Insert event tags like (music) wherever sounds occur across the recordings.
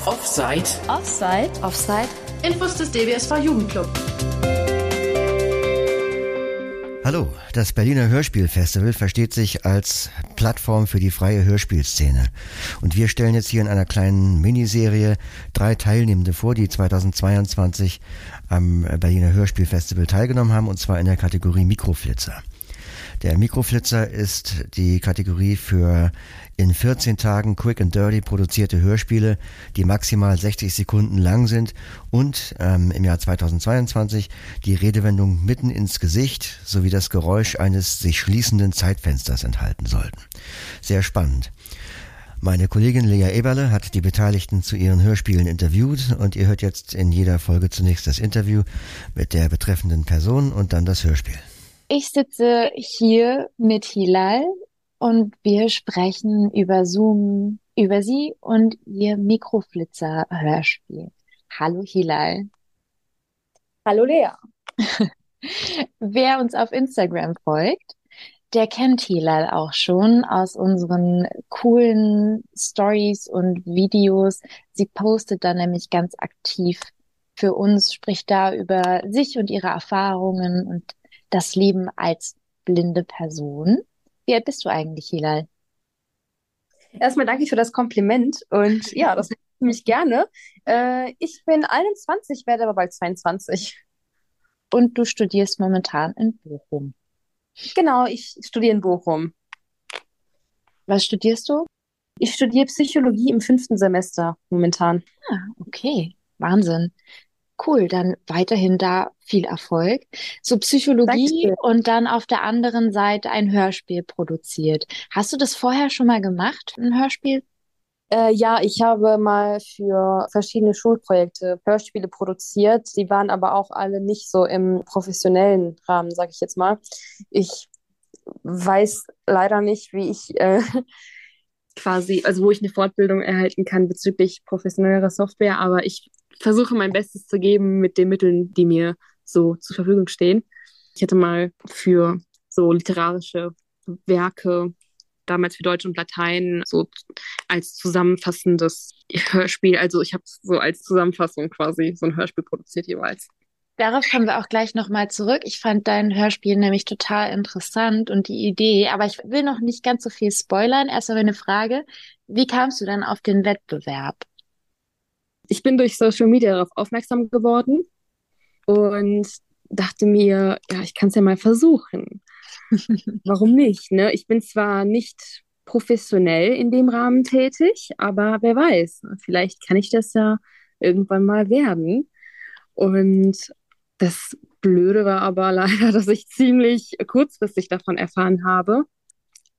auf Offside. Offside. Offside. Infos des DBSV Jugendclub. Hallo, das Berliner Hörspielfestival versteht sich als Plattform für die freie Hörspielszene. Und wir stellen jetzt hier in einer kleinen Miniserie drei Teilnehmende vor, die 2022 am Berliner Hörspielfestival teilgenommen haben, und zwar in der Kategorie Mikroflitzer. Der Mikroflitzer ist die Kategorie für in 14 Tagen quick and dirty produzierte Hörspiele, die maximal 60 Sekunden lang sind und ähm, im Jahr 2022 die Redewendung mitten ins Gesicht sowie das Geräusch eines sich schließenden Zeitfensters enthalten sollten. Sehr spannend. Meine Kollegin Lea Eberle hat die Beteiligten zu ihren Hörspielen interviewt und ihr hört jetzt in jeder Folge zunächst das Interview mit der betreffenden Person und dann das Hörspiel. Ich sitze hier mit Hilal und wir sprechen über Zoom, über sie und ihr Mikroflitzer-Hörspiel. Hallo Hilal. Hallo Lea. (laughs) Wer uns auf Instagram folgt, der kennt Hilal auch schon aus unseren coolen Stories und Videos. Sie postet da nämlich ganz aktiv für uns, spricht da über sich und ihre Erfahrungen und das Leben als blinde Person. Wie alt bist du eigentlich, Hilal? Erstmal danke für das Kompliment und ja, das (laughs) mache ich mich gerne. Äh, ich bin 21, werde aber bald 22. Und du studierst momentan in Bochum. Genau, ich studiere in Bochum. Was studierst du? Ich studiere Psychologie im fünften Semester momentan. Ah, okay. Wahnsinn. Cool, dann weiterhin da viel Erfolg. So Psychologie und dann auf der anderen Seite ein Hörspiel produziert. Hast du das vorher schon mal gemacht, ein Hörspiel? Äh, ja, ich habe mal für verschiedene Schulprojekte Hörspiele produziert. Die waren aber auch alle nicht so im professionellen Rahmen, sage ich jetzt mal. Ich weiß leider nicht, wie ich äh, (laughs) quasi, also wo ich eine Fortbildung erhalten kann bezüglich professionellerer Software, aber ich versuche mein Bestes zu geben mit den Mitteln, die mir so zur Verfügung stehen. Ich hätte mal für so literarische Werke, damals für Deutsch und Latein, so als zusammenfassendes Hörspiel, also ich habe so als Zusammenfassung quasi so ein Hörspiel produziert jeweils. Darauf kommen wir auch gleich nochmal zurück. Ich fand dein Hörspiel nämlich total interessant und die Idee, aber ich will noch nicht ganz so viel spoilern. Erst einmal eine Frage. Wie kamst du dann auf den Wettbewerb? Ich bin durch Social Media darauf aufmerksam geworden und dachte mir, ja, ich kann es ja mal versuchen. (laughs) Warum nicht? Ne? Ich bin zwar nicht professionell in dem Rahmen tätig, aber wer weiß, vielleicht kann ich das ja irgendwann mal werden. Und das Blöde war aber (laughs) leider, dass ich ziemlich kurzfristig davon erfahren habe.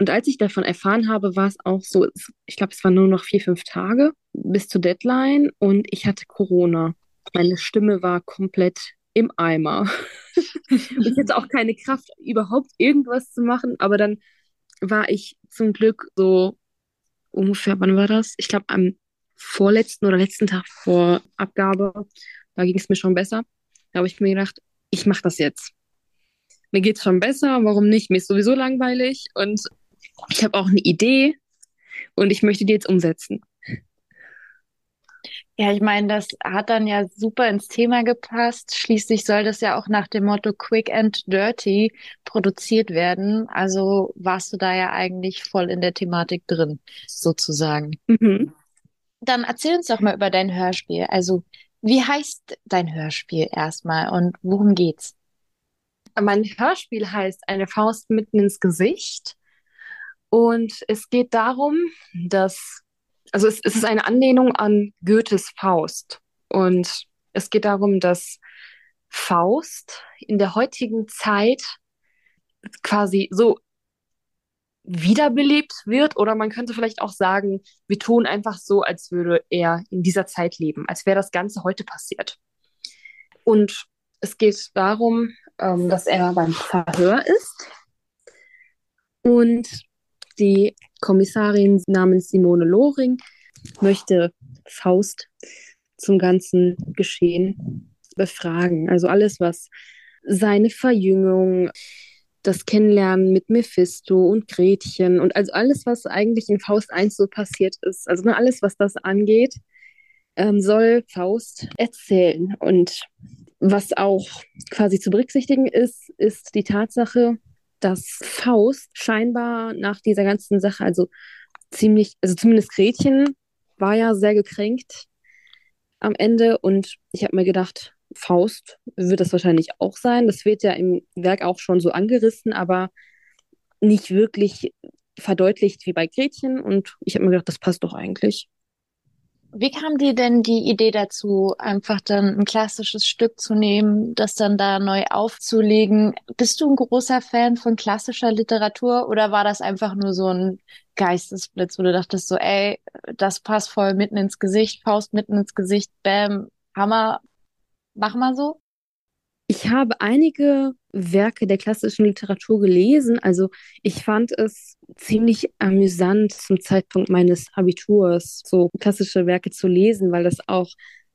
Und als ich davon erfahren habe, war es auch so, ich glaube, es waren nur noch vier, fünf Tage bis zur Deadline und ich hatte Corona. Meine Stimme war komplett im Eimer. (laughs) ich hatte auch keine Kraft, überhaupt irgendwas zu machen, aber dann war ich zum Glück so ungefähr, wann war das? Ich glaube, am vorletzten oder letzten Tag vor Abgabe, da ging es mir schon besser. Da habe ich mir gedacht, ich mache das jetzt. Mir geht es schon besser, warum nicht? Mir ist sowieso langweilig und ich habe auch eine Idee und ich möchte die jetzt umsetzen. Ja, ich meine, das hat dann ja super ins Thema gepasst. Schließlich soll das ja auch nach dem Motto Quick and Dirty produziert werden. Also warst du da ja eigentlich voll in der Thematik drin, sozusagen. Mhm. Dann erzähl uns doch mal über dein Hörspiel. Also, wie heißt dein Hörspiel erstmal und worum geht's? Mein Hörspiel heißt Eine Faust mitten ins Gesicht. Und es geht darum, dass, also es, es ist eine Anlehnung an Goethes Faust. Und es geht darum, dass Faust in der heutigen Zeit quasi so wiederbelebt wird. Oder man könnte vielleicht auch sagen, wir tun einfach so, als würde er in dieser Zeit leben, als wäre das Ganze heute passiert. Und es geht darum, ähm, dass er beim Verhör ist und die Kommissarin namens Simone Loring möchte Faust zum ganzen Geschehen befragen. Also alles, was seine Verjüngung, das Kennenlernen mit Mephisto und Gretchen und also alles, was eigentlich in Faust 1 so passiert ist, also ne, alles, was das angeht, ähm, soll Faust erzählen. Und was auch quasi zu berücksichtigen ist, ist die Tatsache, dass Faust scheinbar nach dieser ganzen Sache, also ziemlich, also zumindest Gretchen war ja sehr gekränkt am Ende und ich habe mir gedacht, Faust wird das wahrscheinlich auch sein. Das wird ja im Werk auch schon so angerissen, aber nicht wirklich verdeutlicht wie bei Gretchen und ich habe mir gedacht, das passt doch eigentlich. Wie kam dir denn die Idee dazu, einfach dann ein klassisches Stück zu nehmen, das dann da neu aufzulegen? Bist du ein großer Fan von klassischer Literatur oder war das einfach nur so ein Geistesblitz, wo du dachtest so, ey, das passt voll mitten ins Gesicht, Faust mitten ins Gesicht, bam, Hammer, mach mal so? Ich habe einige Werke der klassischen Literatur gelesen. Also ich fand es ziemlich amüsant zum Zeitpunkt meines Abiturs, so klassische Werke zu lesen, weil das auch,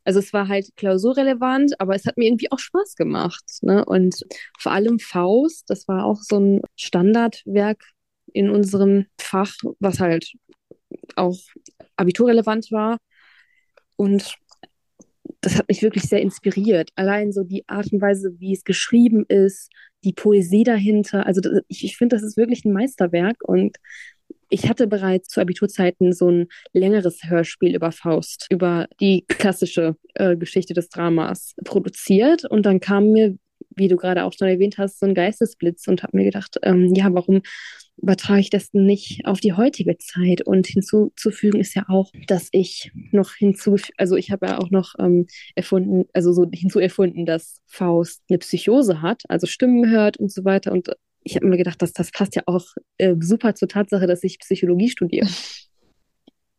also es war halt klausurrelevant, aber es hat mir irgendwie auch Spaß gemacht. Ne? Und vor allem Faust, das war auch so ein Standardwerk in unserem Fach, was halt auch abiturrelevant war. Und das hat mich wirklich sehr inspiriert. Allein so die Art und Weise, wie es geschrieben ist, die Poesie dahinter. Also das, ich, ich finde, das ist wirklich ein Meisterwerk und ich hatte bereits zu Abiturzeiten so ein längeres Hörspiel über Faust, über die klassische äh, Geschichte des Dramas produziert und dann kam mir, wie du gerade auch schon erwähnt hast, so ein Geistesblitz und habe mir gedacht, ähm, ja, warum übertrage ich das nicht auf die heutige Zeit. Und hinzuzufügen ist ja auch, dass ich noch hinzu, also ich habe ja auch noch ähm, erfunden, also so hinzuerfunden, dass Faust eine Psychose hat, also Stimmen hört und so weiter. Und ich habe mir gedacht, dass das passt ja auch äh, super zur Tatsache, dass ich Psychologie studiere. (laughs)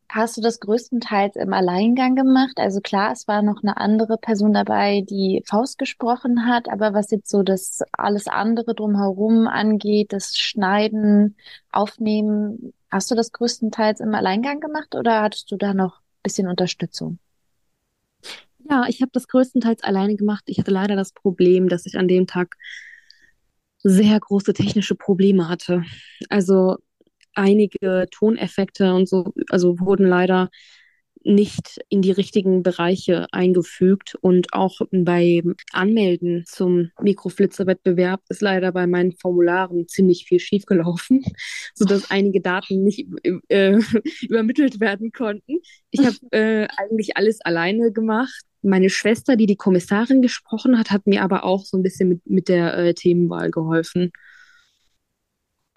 Hast du das größtenteils im Alleingang gemacht? Also klar, es war noch eine andere Person dabei, die Faust gesprochen hat, aber was jetzt so das alles andere drumherum angeht, das Schneiden, Aufnehmen, hast du das größtenteils im Alleingang gemacht oder hattest du da noch ein bisschen Unterstützung? Ja, ich habe das größtenteils alleine gemacht. Ich hatte leider das Problem, dass ich an dem Tag sehr große technische Probleme hatte. Also einige Toneffekte und so, also wurden leider nicht in die richtigen Bereiche eingefügt und auch beim Anmelden zum Mikroflitzer-Wettbewerb ist leider bei meinen Formularen ziemlich viel schiefgelaufen, (laughs) sodass einige Daten nicht äh, (laughs) übermittelt werden konnten. Ich habe äh, eigentlich alles alleine gemacht. Meine Schwester, die die Kommissarin gesprochen hat, hat mir aber auch so ein bisschen mit, mit der äh, Themenwahl geholfen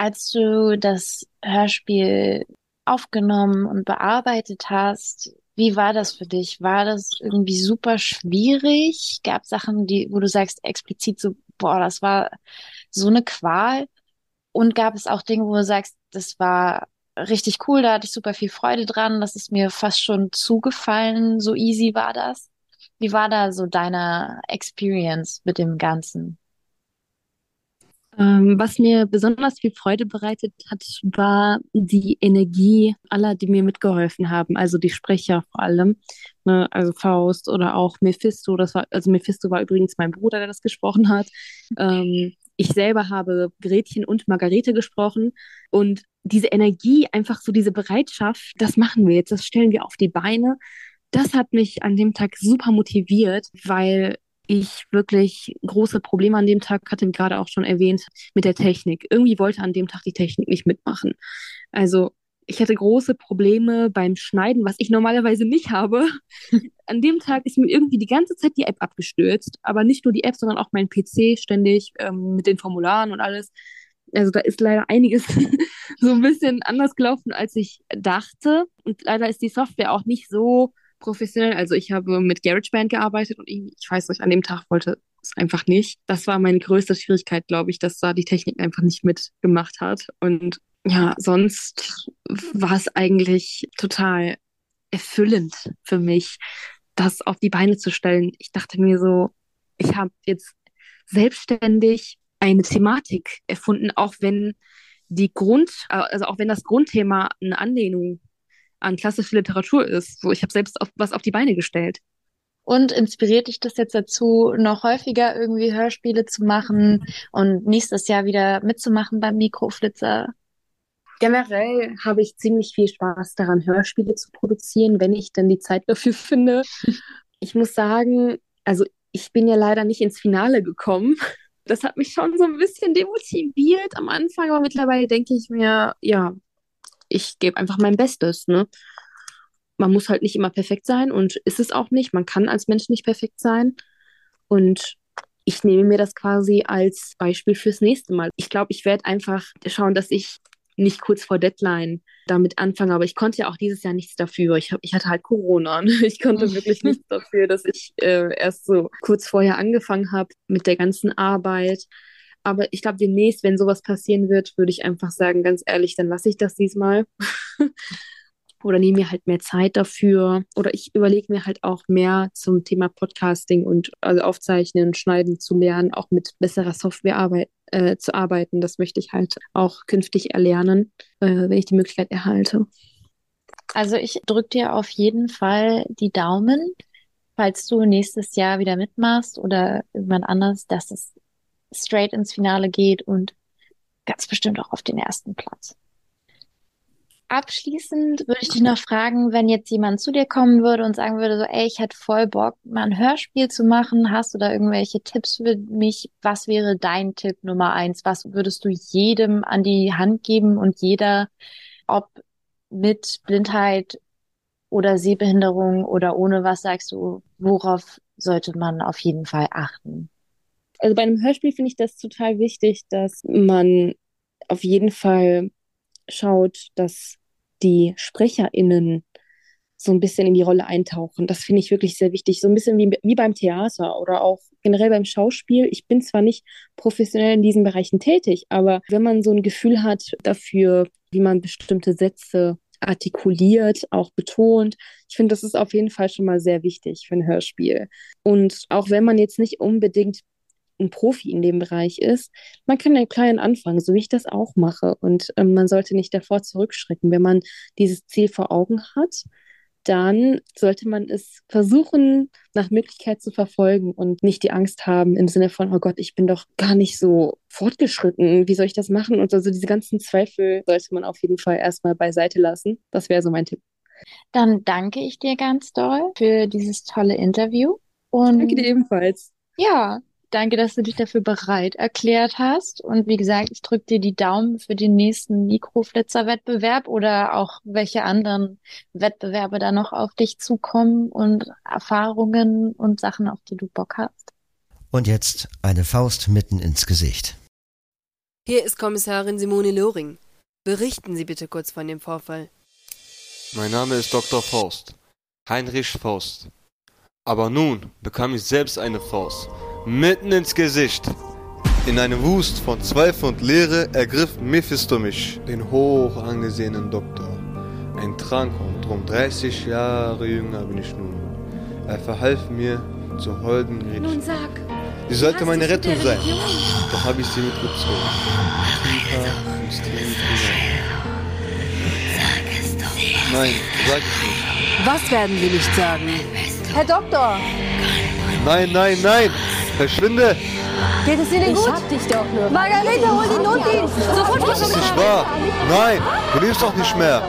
als du das Hörspiel aufgenommen und bearbeitet hast, wie war das für dich? War das irgendwie super schwierig? Gab es Sachen, die, wo du sagst explizit so, boah, das war so eine Qual? Und gab es auch Dinge, wo du sagst, das war richtig cool, da hatte ich super viel Freude dran, das ist mir fast schon zugefallen, so easy war das? Wie war da so deine Experience mit dem Ganzen? Ähm, was mir besonders viel Freude bereitet hat, war die Energie aller, die mir mitgeholfen haben. Also die Sprecher vor allem, ne? also Faust oder auch Mephisto. Das war, also Mephisto war übrigens mein Bruder, der das gesprochen hat. Ähm, ich selber habe Gretchen und Margarete gesprochen und diese Energie, einfach so diese Bereitschaft, das machen wir jetzt, das stellen wir auf die Beine. Das hat mich an dem Tag super motiviert, weil ich wirklich große Probleme an dem Tag hatte, gerade auch schon erwähnt, mit der Technik. Irgendwie wollte an dem Tag die Technik nicht mitmachen. Also ich hatte große Probleme beim Schneiden, was ich normalerweise nicht habe. (laughs) An dem Tag ist mir irgendwie die ganze Zeit die App abgestürzt, aber nicht nur die App, sondern auch mein PC ständig ähm, mit den Formularen und alles. Also da ist leider einiges (laughs) so ein bisschen anders gelaufen, als ich dachte. Und leider ist die Software auch nicht so professionell. Also ich habe mit GarageBand gearbeitet und ich, weiß nicht, an dem Tag wollte es einfach nicht. Das war meine größte Schwierigkeit, glaube ich, dass da die Technik einfach nicht mitgemacht hat. Und ja, sonst war es eigentlich total erfüllend für mich, das auf die Beine zu stellen. Ich dachte mir so, ich habe jetzt selbstständig eine Thematik erfunden, auch wenn die Grund, also auch wenn das Grundthema eine Anlehnung an klassische Literatur ist. So, ich habe selbst auf, was auf die Beine gestellt. Und inspiriert dich das jetzt dazu, noch häufiger irgendwie Hörspiele zu machen und nächstes Jahr wieder mitzumachen beim Mikroflitzer? Generell habe ich ziemlich viel Spaß daran, Hörspiele zu produzieren, wenn ich dann die Zeit dafür finde. (laughs) Ich muss sagen, also ich bin ja leider nicht ins Finale gekommen. Das hat mich schon so ein bisschen demotiviert am Anfang, aber mittlerweile denke ich mir, ja, ich gebe einfach mein Bestes, ne? Man muss halt nicht immer perfekt sein und ist es auch nicht. Man kann als Mensch nicht perfekt sein. Und ich nehme mir das quasi als Beispiel fürs nächste Mal. Ich glaube, ich werde einfach schauen, dass ich nicht kurz vor Deadline damit anfange. Aber ich konnte ja auch dieses Jahr nichts dafür. Ich, hab, ich hatte halt Corona. Ne? Ich konnte (laughs) wirklich nichts dafür, dass ich äh, erst so kurz vorher angefangen habe mit der ganzen Arbeit. Aber ich glaube, demnächst, wenn sowas passieren wird, würde ich einfach sagen, ganz ehrlich, dann lasse ich das diesmal. (laughs) oder nehme mir halt mehr Zeit dafür oder ich überlege mir halt auch mehr zum Thema Podcasting und also Aufzeichnen und Schneiden zu lernen, auch mit besserer Software arbeit, äh, zu arbeiten. Das möchte ich halt auch künftig erlernen, äh, wenn ich die Möglichkeit erhalte. Also ich drücke dir auf jeden Fall die Daumen, falls du nächstes Jahr wieder mitmachst oder irgendwann anders, dass es straight ins Finale geht und ganz bestimmt auch auf den ersten Platz. Abschließend würde ich dich noch fragen, wenn jetzt jemand zu dir kommen würde und sagen würde, so, ey, ich hätte voll Bock, mal ein Hörspiel zu machen. Hast du da irgendwelche Tipps für mich? Was wäre dein Tipp Nummer eins? Was würdest du jedem an die Hand geben und jeder, ob mit Blindheit oder Sehbehinderung oder ohne, was sagst du, worauf sollte man auf jeden Fall achten? Also bei einem Hörspiel finde ich das total wichtig, dass man auf jeden Fall schaut, dass die SprecherInnen so ein bisschen in die Rolle eintauchen. Das finde ich wirklich sehr wichtig. So ein bisschen wie, wie beim Theater oder auch generell beim Schauspiel. Ich bin zwar nicht professionell in diesen Bereichen tätig, aber wenn man so ein Gefühl hat dafür, wie man bestimmte Sätze artikuliert, auch betont. Ich finde, das ist auf jeden Fall schon mal sehr wichtig für ein Hörspiel. Und auch wenn man jetzt nicht unbedingt ein Profi in dem Bereich ist, man kann ja klein anfangen, so wie ich das auch mache. Und ähm, man sollte nicht davor zurückschrecken. Wenn man dieses Ziel vor Augen hat, dann sollte man es versuchen, nach Möglichkeit zu verfolgen und nicht die Angst haben im Sinne von, oh Gott, ich bin doch gar nicht so fortgeschritten, wie soll ich das machen? Und also diese ganzen Zweifel sollte man auf jeden Fall erstmal beiseite lassen. Das wäre so mein Tipp. Dann danke ich dir ganz doll für dieses tolle Interview. Und danke dir ebenfalls. Ja, Danke, dass du dich dafür bereit erklärt hast. Und wie gesagt, ich drücke dir die Daumen für den nächsten Mikroflitzer-Wettbewerb oder auch welche anderen Wettbewerbe da noch auf dich zukommen und Erfahrungen und Sachen, auf die du Bock hast. Und jetzt eine Faust mitten ins Gesicht. Hier ist Kommissarin Simone Loring. Berichten Sie bitte kurz von dem Vorfall. Mein Name ist Dr. Faust. Heinrich Faust. Aber nun bekam ich selbst eine Faust mitten ins Gesicht. In einem Wust von Zweifel und Leere ergriff Mephisto mich, den hoch angesehenen Doktor. Ein Trank und drum 30 Jahre jünger bin ich nun. Er verhalf mir zu holden Gretchen. Nun sag. Sie sollte meine Rettung sein. Doch habe ich sie mitgezogen. Tiefer ins Tiefe Sag es doch. Nein, sag ich nicht. Was werden Sie nicht sagen? Herr Doktor! Nein, nein, nein! Verschwinde! Geht es Ihnen gut? Ich hab dich doch nur. Margarete, hol den Notdienst! Sofort Das ist nicht wahr! Nein! Du lebst doch nicht mehr!